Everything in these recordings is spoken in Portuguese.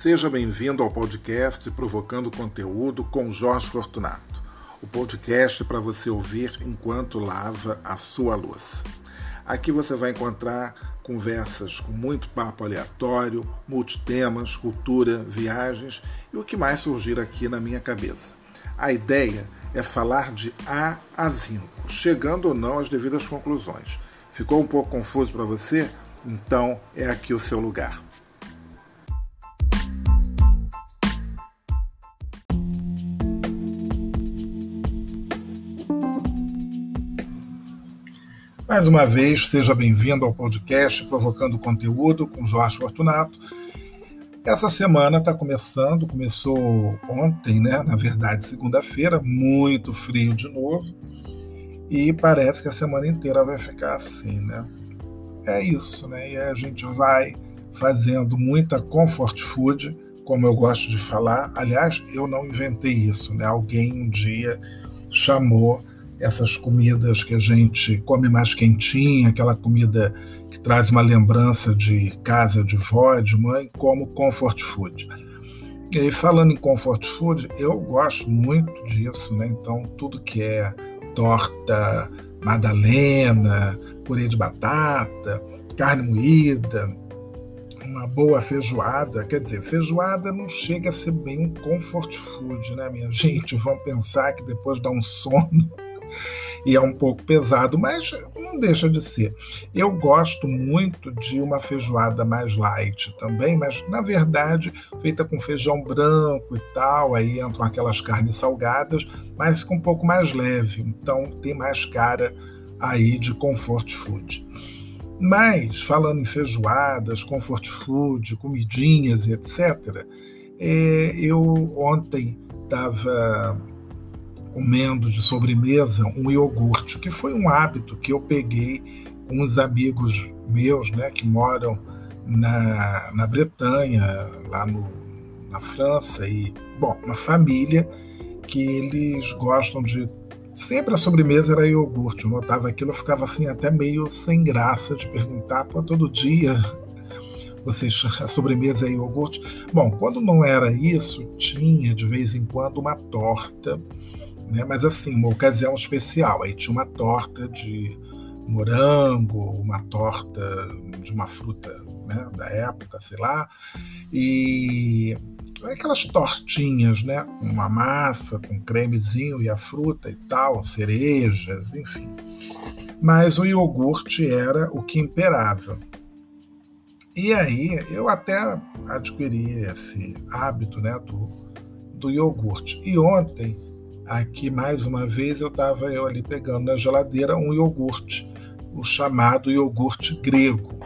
Seja bem-vindo ao podcast Provocando Conteúdo com Jorge Fortunato. O podcast para você ouvir enquanto lava a sua louça. Aqui você vai encontrar conversas com muito papo aleatório, multitemas, cultura, viagens e o que mais surgir aqui na minha cabeça. A ideia é falar de A a Zinco, chegando ou não às devidas conclusões. Ficou um pouco confuso para você? Então é aqui o seu lugar. Mais uma vez, seja bem-vindo ao podcast Provocando Conteúdo com Jorge Fortunato. Essa semana está começando, começou ontem, né? Na verdade, segunda-feira, muito frio de novo. E parece que a semana inteira vai ficar assim, né? É isso, né? E a gente vai fazendo muita comfort food, como eu gosto de falar. Aliás, eu não inventei isso, né? Alguém um dia chamou essas comidas que a gente come mais quentinha, aquela comida que traz uma lembrança de casa, de vó, de mãe, como comfort food. E aí, falando em comfort food, eu gosto muito disso, né? Então, tudo que é torta, madalena, purê de batata, carne moída, uma boa feijoada, quer dizer, feijoada não chega a ser bem um comfort food, né, minha gente? Vão pensar que depois dá um sono e é um pouco pesado, mas não deixa de ser. Eu gosto muito de uma feijoada mais light também, mas na verdade feita com feijão branco e tal, aí entram aquelas carnes salgadas, mas fica um pouco mais leve, então tem mais cara aí de comfort food. Mas, falando em feijoadas, comfort food, comidinhas, etc., é, eu ontem estava comendo de sobremesa um iogurte, que foi um hábito que eu peguei com uns amigos meus, né, que moram na, na Bretanha, lá no, na França, e, bom, uma família que eles gostam de. Sempre a sobremesa era iogurte. Eu notava aquilo, eu ficava assim, até meio sem graça de perguntar, pô, todo dia vocês, a sobremesa é iogurte. Bom, quando não era isso, tinha de vez em quando uma torta né? Mas assim, uma ocasião especial. Aí tinha uma torta de morango, uma torta de uma fruta né, da época, sei lá, e aquelas tortinhas, né, uma massa, com cremezinho e a fruta e tal, cerejas, enfim. Mas o iogurte era o que imperava. E aí eu até adquiri esse hábito né, do, do iogurte. E ontem Aqui, mais uma vez, eu estava eu ali pegando na geladeira um iogurte, o chamado iogurte grego.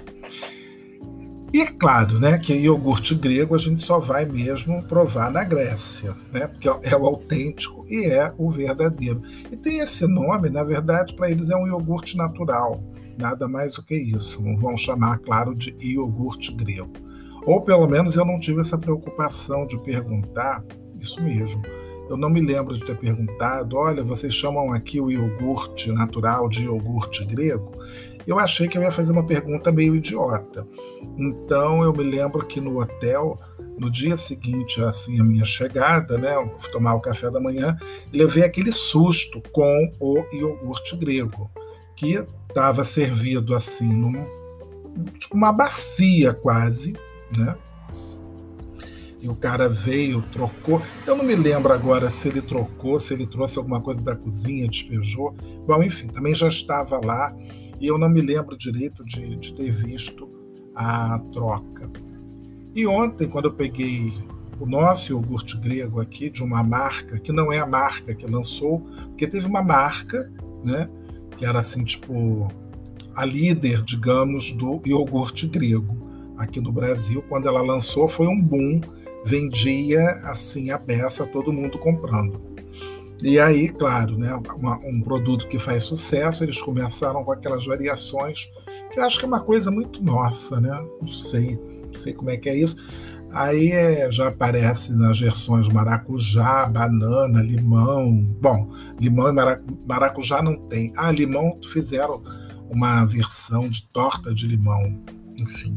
E é claro, né, que iogurte grego a gente só vai mesmo provar na Grécia, né, porque é o autêntico e é o verdadeiro. E tem esse nome, na verdade, para eles é um iogurte natural, nada mais do que isso. Não vão chamar, claro, de iogurte grego. Ou pelo menos eu não tive essa preocupação de perguntar isso mesmo eu não me lembro de ter perguntado, olha, vocês chamam aqui o iogurte natural de iogurte grego? Eu achei que eu ia fazer uma pergunta meio idiota. Então eu me lembro que no hotel, no dia seguinte assim a minha chegada, né, eu fui tomar o café da manhã, levei aquele susto com o iogurte grego, que estava servido assim num tipo uma bacia quase, né? E o cara veio, trocou. Eu não me lembro agora se ele trocou, se ele trouxe alguma coisa da cozinha, despejou. Bom, enfim, também já estava lá e eu não me lembro direito de, de ter visto a troca. E ontem, quando eu peguei o nosso iogurte grego aqui, de uma marca, que não é a marca que lançou, porque teve uma marca, né, que era assim, tipo, a líder, digamos, do iogurte grego aqui no Brasil. Quando ela lançou, foi um boom vendia assim a peça, todo mundo comprando. E aí, claro, né, uma, um produto que faz sucesso, eles começaram com aquelas variações, que eu acho que é uma coisa muito nossa, né? Não sei, não sei como é que é isso. Aí é, já aparece nas versões maracujá, banana, limão. Bom, limão e maracujá não tem. Ah, limão fizeram uma versão de torta de limão, enfim.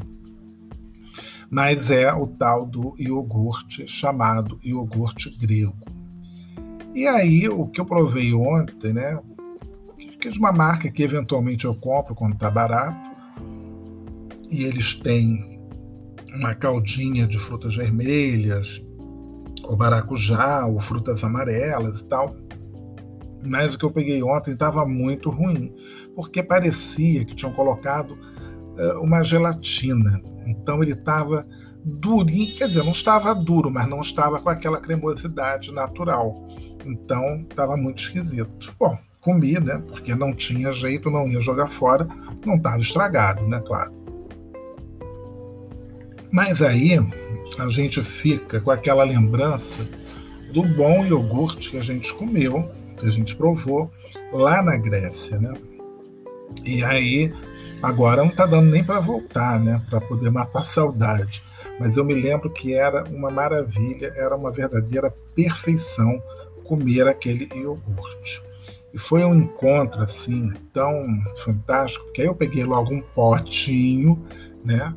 Mas é o tal do iogurte chamado iogurte grego. E aí, o que eu provei ontem, né? Que é de uma marca que eventualmente eu compro quando está barato, e eles têm uma caldinha de frutas vermelhas, ou maracujá, ou frutas amarelas e tal. Mas o que eu peguei ontem estava muito ruim, porque parecia que tinham colocado uma gelatina. Então ele estava durinho, quer dizer, não estava duro, mas não estava com aquela cremosidade natural. Então estava muito esquisito. Bom, comi, né? Porque não tinha jeito, não ia jogar fora, não estava estragado, né? Claro. Mas aí a gente fica com aquela lembrança do bom iogurte que a gente comeu, que a gente provou lá na Grécia, né? E aí agora não está dando nem para voltar, né? Para poder matar a saudade. Mas eu me lembro que era uma maravilha, era uma verdadeira perfeição comer aquele iogurte. E foi um encontro assim tão fantástico, porque aí eu peguei logo um potinho, né?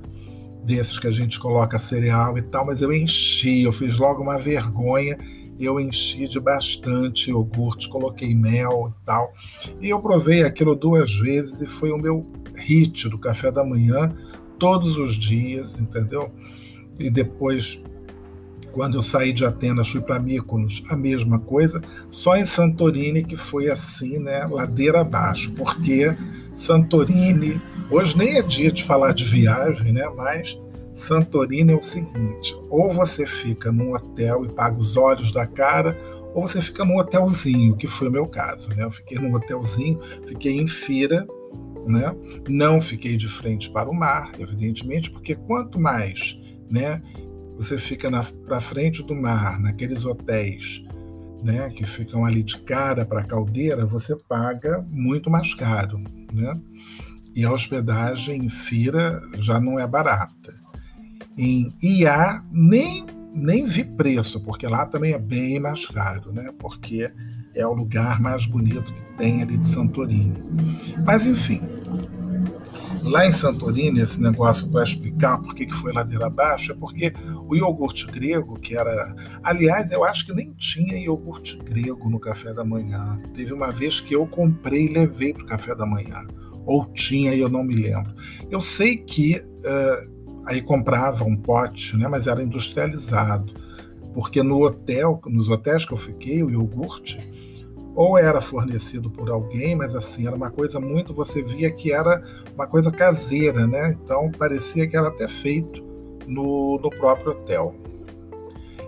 Desses que a gente coloca cereal e tal, mas eu enchi, eu fiz logo uma vergonha, eu enchi de bastante iogurte, coloquei mel e tal. E eu provei aquilo duas vezes e foi o meu hit do café da manhã, todos os dias, entendeu? E depois quando eu saí de Atenas, fui para Mykonos, a mesma coisa, só em Santorini que foi assim, né, ladeira abaixo, porque Santorini, hoje nem é dia de falar de viagem, né, mas Santorini é o seguinte, ou você fica num hotel e paga os olhos da cara, ou você fica num hotelzinho, que foi o meu caso, né? Eu fiquei num hotelzinho, fiquei em Fira, né? Não fiquei de frente para o mar, evidentemente, porque quanto mais, né, você fica para frente do mar, naqueles hotéis né, que ficam ali de cara para a caldeira, você paga muito mais caro. Né? E a hospedagem em Fira já não é barata. Em Iá, nem, nem vi preço, porque lá também é bem mais caro, né? porque é o lugar mais bonito que tem ali de Santorini. Mas, enfim, Lá em Santorini, esse negócio para explicar por que foi ladeira abaixo é porque o iogurte grego, que era. Aliás, eu acho que nem tinha iogurte grego no café da manhã. Teve uma vez que eu comprei e levei para o café da manhã. Ou tinha eu não me lembro. Eu sei que uh, aí comprava um pote, né, mas era industrializado. Porque no hotel, nos hotéis que eu fiquei, o iogurte ou era fornecido por alguém, mas assim, era uma coisa muito, você via que era uma coisa caseira, né? Então parecia que era até feito no, no próprio hotel.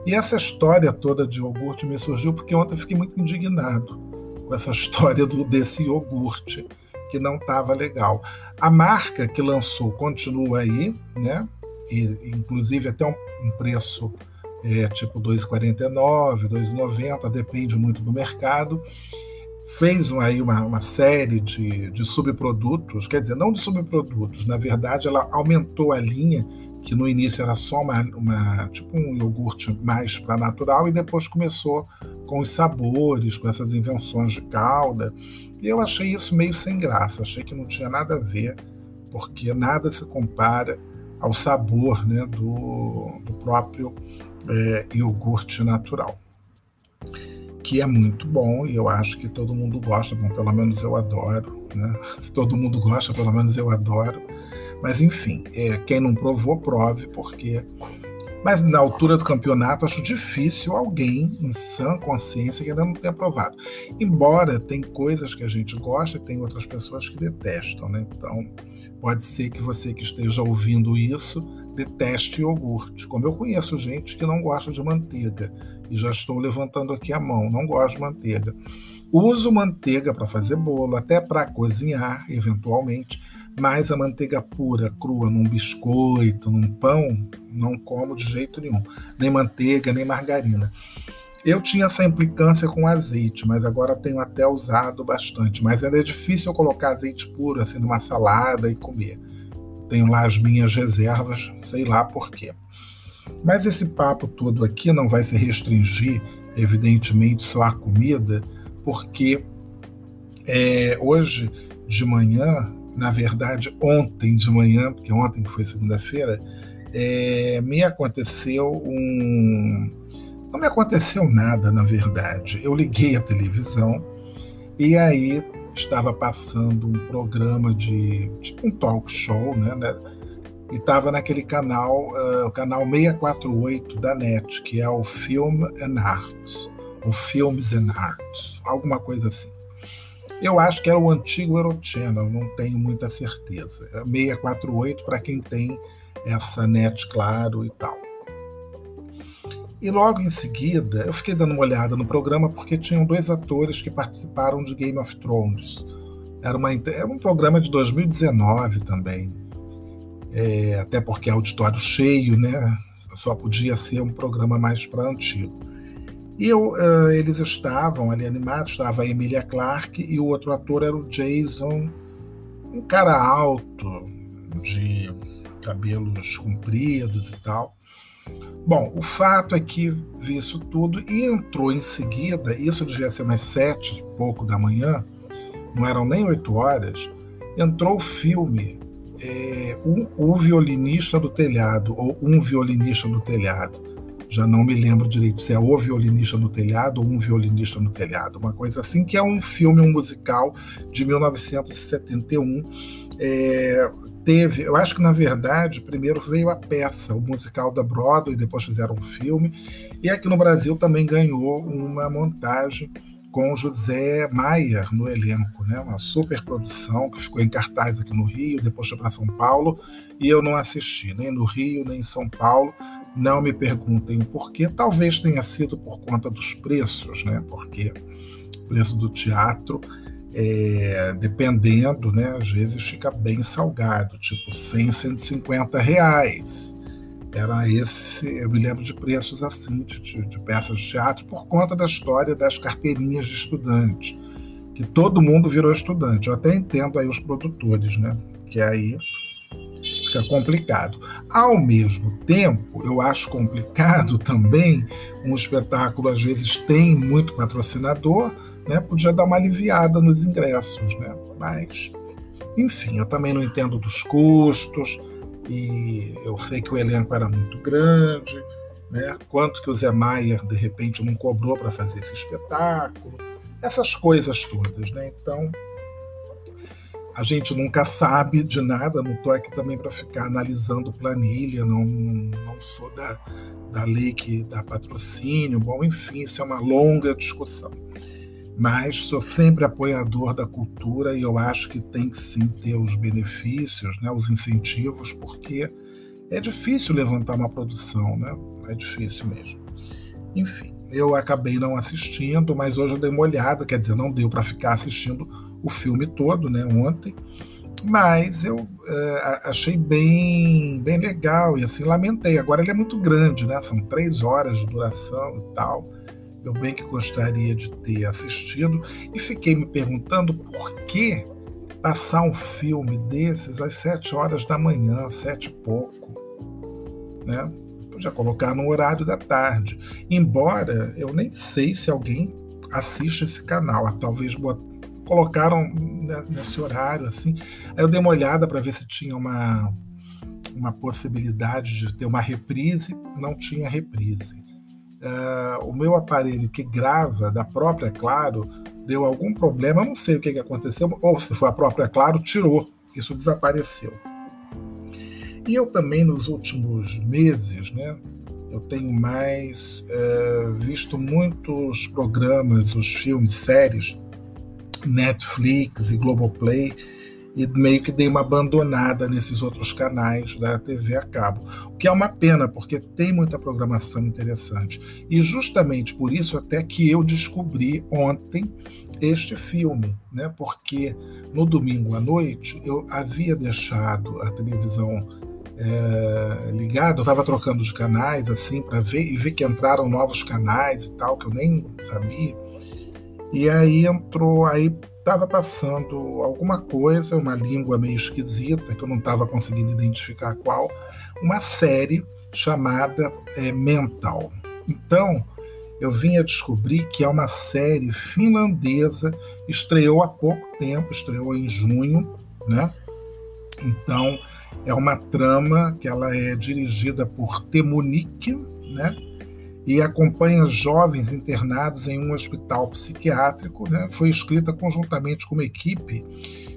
E essa história toda de iogurte me surgiu porque ontem eu fiquei muito indignado com essa história do, desse iogurte que não estava legal. A marca que lançou continua aí, né? E, inclusive até um, um preço é, tipo 2,49, 2,90, depende muito do mercado. Fez aí uma, uma série de, de subprodutos, quer dizer, não de subprodutos, na verdade ela aumentou a linha, que no início era só uma, uma tipo um iogurte mais para natural, e depois começou com os sabores, com essas invenções de calda. E eu achei isso meio sem graça, achei que não tinha nada a ver, porque nada se compara ao sabor né, do, do próprio é, iogurte natural, que é muito bom e eu acho que todo mundo gosta, bom, pelo menos eu adoro, né? Se todo mundo gosta, pelo menos eu adoro. Mas enfim, é, quem não provou, prove, porque. Mas na altura do campeonato, acho difícil alguém em sã consciência que ainda não tenha provado. Embora tem coisas que a gente gosta e tem outras pessoas que detestam, né? Então, pode ser que você que esteja ouvindo isso deteste iogurte. Como eu conheço gente que não gosta de manteiga e já estou levantando aqui a mão, não gosto de manteiga. Uso manteiga para fazer bolo, até para cozinhar, eventualmente, mas a manteiga pura, crua, num biscoito, num pão, não como de jeito nenhum. Nem manteiga, nem margarina. Eu tinha essa implicância com azeite, mas agora tenho até usado bastante. Mas ainda é difícil colocar azeite puro assim numa salada e comer tenho lá as minhas reservas, sei lá por quê. Mas esse papo todo aqui não vai se restringir, evidentemente, só à comida, porque é, hoje de manhã, na verdade, ontem de manhã, porque ontem foi segunda-feira, é, me aconteceu um. Não me aconteceu nada, na verdade. Eu liguei a televisão e aí estava passando um programa de tipo um talk show, né? né e estava naquele canal, uh, o canal 648 da NET, que é o Film and Arts, ou Films and Arts, alguma coisa assim. Eu acho que era o antigo Eurochannel, não tenho muita certeza. 648 é para quem tem essa net, claro, e tal. E logo em seguida, eu fiquei dando uma olhada no programa porque tinham dois atores que participaram de Game of Thrones. Era, uma, era um programa de 2019 também. É, até porque é auditório cheio, né? Só podia ser um programa mais para antigo. E eu, uh, eles estavam ali animados, estava a Emilia Clarke e o outro ator era o Jason, um cara alto, de cabelos compridos e tal. Bom, o fato é que vi isso tudo e entrou em seguida, isso devia ser mais sete e pouco da manhã, não eram nem oito horas, entrou o filme é, o, o Violinista do Telhado, ou Um Violinista do Telhado. Já não me lembro direito se é O Violinista no Telhado ou Um Violinista no Telhado, uma coisa assim, que é um filme, um musical de 1971. É, teve, eu acho que na verdade, primeiro veio a peça, o musical da Broadway, depois fizeram um filme, e aqui no Brasil também ganhou uma montagem com José Maier no elenco, né? uma super produção que ficou em cartaz aqui no Rio, depois foi para São Paulo, e eu não assisti nem no Rio, nem em São Paulo. Não me perguntem o porquê, talvez tenha sido por conta dos preços, né? porque o preço do teatro é, dependendo, né, às vezes fica bem salgado, tipo 100, 150 reais. Era esse, eu me lembro de preços assim, de, de peças de teatro, por conta da história das carteirinhas de estudante, que todo mundo virou estudante. Eu até entendo aí os produtores, né, que aí fica complicado. Ao mesmo tempo, eu acho complicado também um espetáculo às vezes tem muito patrocinador, né, podia dar uma aliviada nos ingressos, né? Mas, enfim, eu também não entendo dos custos e eu sei que o elenco era muito grande, né? Quanto que o Zé Maier de repente não cobrou para fazer esse espetáculo, essas coisas todas, né? Então a gente nunca sabe de nada, não estou aqui também para ficar analisando planilha, não, não sou da, da lei que dá patrocínio, bom, enfim, isso é uma longa discussão mas sou sempre apoiador da cultura e eu acho que tem que sim ter os benefícios, né, os incentivos, porque é difícil levantar uma produção, né? É difícil mesmo. Enfim, eu acabei não assistindo, mas hoje eu dei uma olhada, quer dizer, não deu para ficar assistindo o filme todo, né, ontem, mas eu é, achei bem, bem legal e assim lamentei. Agora ele é muito grande, né? São três horas de duração e tal eu bem que gostaria de ter assistido e fiquei me perguntando por que passar um filme desses às sete horas da manhã, sete e pouco, né? Podia colocar no horário da tarde. Embora eu nem sei se alguém assiste esse canal, ah, talvez colocaram nesse horário assim. Aí eu dei uma olhada para ver se tinha uma uma possibilidade de ter uma reprise, não tinha reprise uh, o meu aparelho que grava da própria Claro deu algum problema, não sei o que, que aconteceu, ou se foi a própria Claro, tirou, isso desapareceu. E eu também, nos últimos meses, né, eu tenho mais uh, visto muitos programas, os filmes, séries, Netflix e Globoplay, e meio que dei uma abandonada nesses outros canais da TV a cabo, o que é uma pena, porque tem muita programação interessante. E justamente por isso até que eu descobri ontem este filme, né? Porque no domingo à noite eu havia deixado a televisão é, ligada, eu estava trocando os canais assim para ver e ver que entraram novos canais e tal que eu nem sabia. E aí entrou aí estava passando alguma coisa, uma língua meio esquisita, que eu não estava conseguindo identificar qual, uma série chamada é, Mental. Então, eu vim a descobrir que é uma série finlandesa, estreou há pouco tempo, estreou em junho, né? Então, É uma trama que ela é dirigida por Temunique, né? E acompanha jovens internados em um hospital psiquiátrico. Né? Foi escrita conjuntamente com uma equipe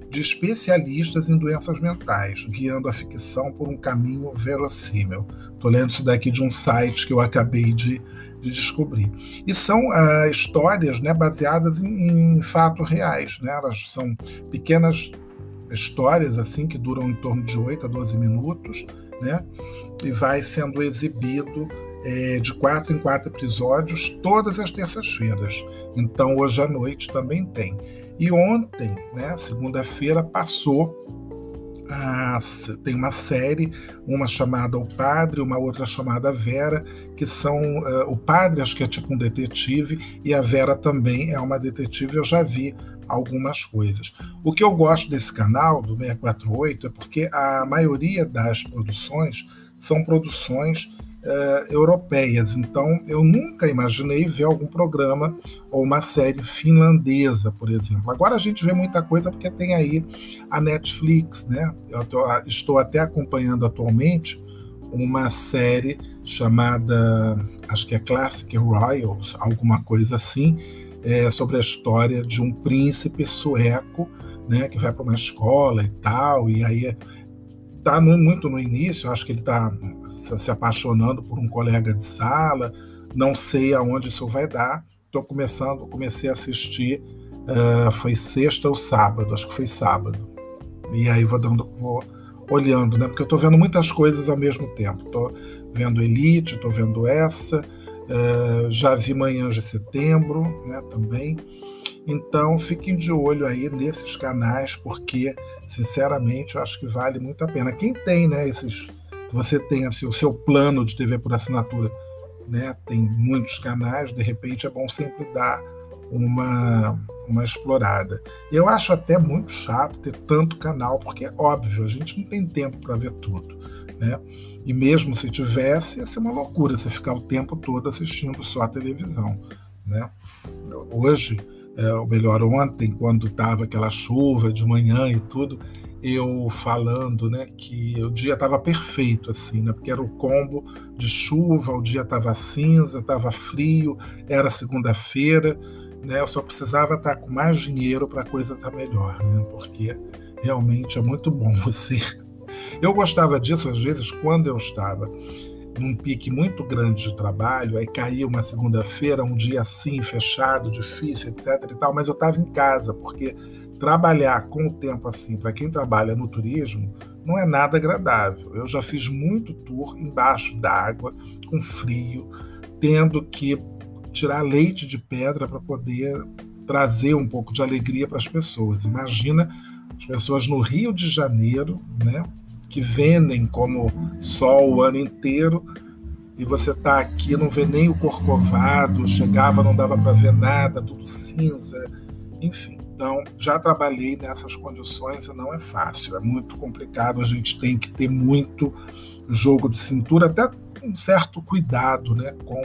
de especialistas em doenças mentais, guiando a ficção por um caminho verossímil. Estou lendo isso daqui de um site que eu acabei de, de descobrir. E são uh, histórias né, baseadas em, em fatos reais. Né? Elas são pequenas histórias assim que duram em torno de 8 a 12 minutos, né? E vai sendo exibido é, de quatro em quatro episódios todas as terças-feiras. Então hoje à noite também tem. E ontem, né, segunda-feira, passou tem uma série, uma chamada O Padre, uma outra chamada Vera, que são uh, o Padre acho que é tipo um detetive e a Vera também é uma detetive. Eu já vi algumas coisas. O que eu gosto desse canal, do 648, é porque a maioria das produções são produções uh, europeias. Então, eu nunca imaginei ver algum programa ou uma série finlandesa, por exemplo. Agora a gente vê muita coisa porque tem aí a Netflix, né? Eu tô, estou até acompanhando atualmente uma série chamada, acho que é Classic Royals, alguma coisa assim, é, sobre a história de um príncipe sueco, né, que vai para uma escola e tal, e aí está muito no início, acho que ele está se apaixonando por um colega de sala, não sei aonde isso vai dar. Estou começando, comecei a assistir, uh, foi sexta ou sábado, acho que foi sábado. E aí vou dando, vou olhando, né? Porque eu estou vendo muitas coisas ao mesmo tempo. Estou vendo Elite, estou vendo essa, Uh, já vi Manhãs de Setembro né, também. Então fiquem de olho aí nesses canais, porque sinceramente eu acho que vale muito a pena. Quem tem, né, esses. Você tem assim, o seu plano de TV por assinatura, né, tem muitos canais, de repente é bom sempre dar uma, uma explorada. Eu acho até muito chato ter tanto canal, porque é óbvio, a gente não tem tempo para ver tudo. Né? E mesmo se tivesse, ia ser uma loucura você ficar o tempo todo assistindo só a televisão. Né? Hoje, é, ou melhor, ontem, quando estava aquela chuva de manhã e tudo, eu falando né, que o dia estava perfeito, assim, né, porque era o combo de chuva, o dia estava cinza, estava frio, era segunda-feira, né, eu só precisava estar tá com mais dinheiro para a coisa estar tá melhor, né, porque realmente é muito bom você. Eu gostava disso, às vezes, quando eu estava num pique muito grande de trabalho, aí caía uma segunda-feira, um dia assim, fechado, difícil, etc e tal, mas eu estava em casa, porque trabalhar com o tempo assim, para quem trabalha no turismo, não é nada agradável. Eu já fiz muito tour embaixo d'água, com frio, tendo que tirar leite de pedra para poder trazer um pouco de alegria para as pessoas. Imagina as pessoas no Rio de Janeiro, né, que vendem como sol o ano inteiro, e você está aqui, não vê nem o corcovado, chegava, não dava para ver nada, tudo cinza, enfim. Então, já trabalhei nessas condições e não é fácil, é muito complicado, a gente tem que ter muito jogo de cintura, até um certo cuidado né, com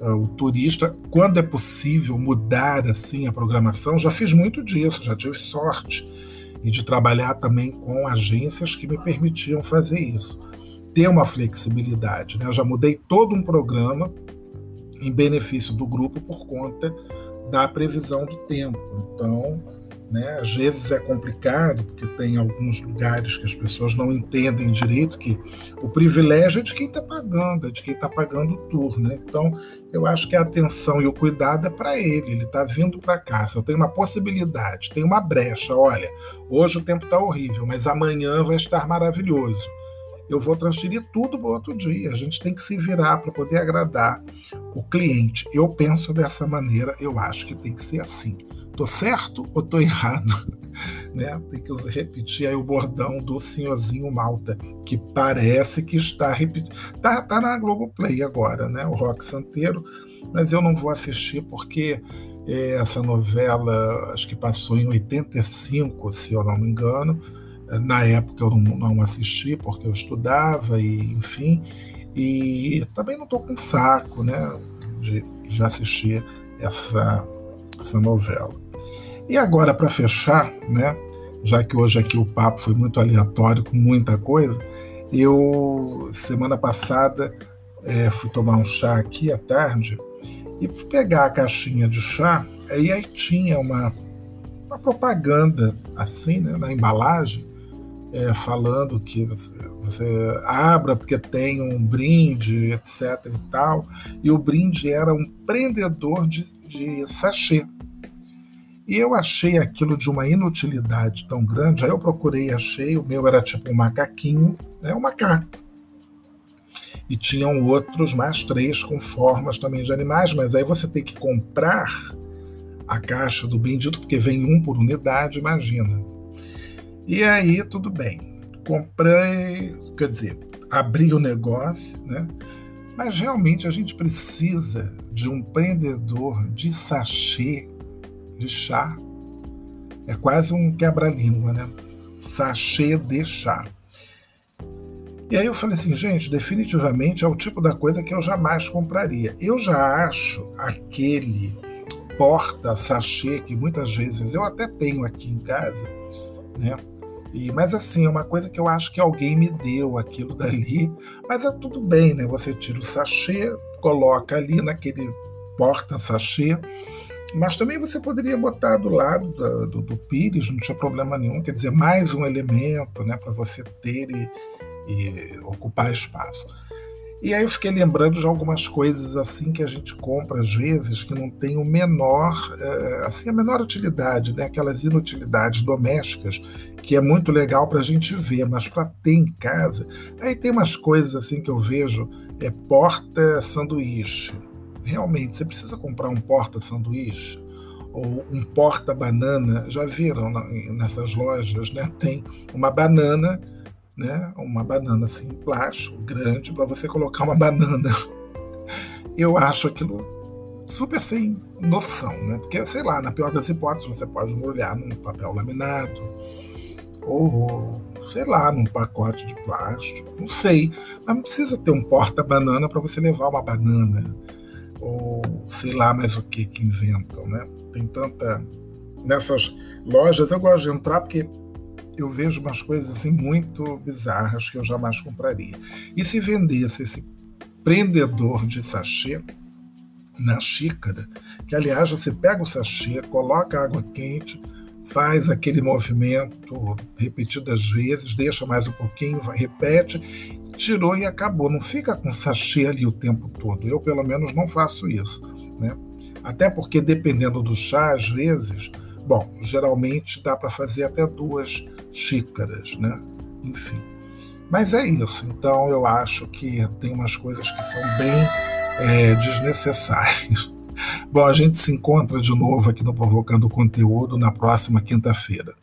uh, o turista, quando é possível mudar assim a programação. Já fiz muito disso, já tive sorte e de trabalhar também com agências que me permitiam fazer isso. Ter uma flexibilidade. Né? Eu já mudei todo um programa em benefício do grupo por conta da previsão do tempo. Então, né? Às vezes é complicado, porque tem alguns lugares que as pessoas não entendem direito que o privilégio é de quem está pagando, é de quem está pagando o tour. Né? Então, eu acho que a atenção e o cuidado é para ele. Ele está vindo para cá. Se eu tenho uma possibilidade, tem uma brecha, olha, hoje o tempo está horrível, mas amanhã vai estar maravilhoso. Eu vou transferir tudo para outro dia. A gente tem que se virar para poder agradar o cliente. Eu penso dessa maneira, eu acho que tem que ser assim. Tô certo ou tô errado? né? Tem que repetir aí o bordão do senhorzinho Malta, que parece que está repetindo. Tá, tá na Globoplay agora, né? O Rock Santeiro, mas eu não vou assistir porque é, essa novela, acho que passou em 85, se eu não me engano. Na época eu não, não assisti porque eu estudava e enfim. E também não estou com saco, né? De, de assistir essa, essa novela. E agora, para fechar, né, já que hoje aqui o papo foi muito aleatório, com muita coisa, eu, semana passada, é, fui tomar um chá aqui à tarde e fui pegar a caixinha de chá, e aí tinha uma, uma propaganda assim, né, na embalagem, é, falando que você, abra porque tem um brinde, etc e tal, e o brinde era um prendedor de, de sachê. E eu achei aquilo de uma inutilidade tão grande, aí eu procurei, achei, o meu era tipo um macaquinho, né, um macaco. E tinham outros, mais três, com formas também de animais, mas aí você tem que comprar a caixa do bendito, porque vem um por unidade, imagina. E aí, tudo bem. Comprei, quer dizer, abri o negócio, né? Mas realmente a gente precisa de um prendedor de sachê de chá. É quase um quebra-língua, né? Sachê de chá. E aí eu falei assim, gente, definitivamente é o tipo da coisa que eu jamais compraria. Eu já acho aquele porta sachê que muitas vezes eu até tenho aqui em casa, né? E, mas assim, é uma coisa que eu acho que alguém me deu aquilo dali. Mas é tudo bem, né? Você tira o sachê, coloca ali naquele porta-sachê. Mas também você poderia botar do lado do, do, do, pires, não tinha problema nenhum. Quer dizer, mais um elemento né, para você ter e, e ocupar espaço. E aí eu fiquei lembrando de algumas coisas assim que a gente compra às vezes que não tem o menor, é, assim, a menor utilidade, né? aquelas inutilidades domésticas que é muito legal para a gente ver, mas para ter em casa. Aí tem umas coisas assim que eu vejo, é porta sanduíche. Realmente, você precisa comprar um porta sanduíche ou um porta banana. Já viram nessas lojas, né? Tem uma banana né, uma banana assim, plástico, grande, para você colocar uma banana. Eu acho aquilo super sem noção, né? Porque, sei lá, na pior das hipóteses, você pode molhar num papel laminado, ou, sei lá, num pacote de plástico, não sei. Mas não precisa ter um porta-banana para você levar uma banana, ou sei lá mais o que que inventam, né? Tem tanta. Nessas lojas eu gosto de entrar porque eu vejo umas coisas assim muito bizarras que eu jamais compraria. E se vendesse esse prendedor de sachê na xícara, que aliás você pega o sachê, coloca água quente, faz aquele movimento repetidas vezes, deixa mais um pouquinho, repete, tirou e acabou. Não fica com sachê ali o tempo todo. Eu, pelo menos, não faço isso. Né? Até porque, dependendo do chá, às vezes, bom, geralmente dá para fazer até duas xícaras, né? Enfim. Mas é isso. Então eu acho que tem umas coisas que são bem é, desnecessárias. Bom, a gente se encontra de novo aqui no Provocando Conteúdo na próxima quinta-feira.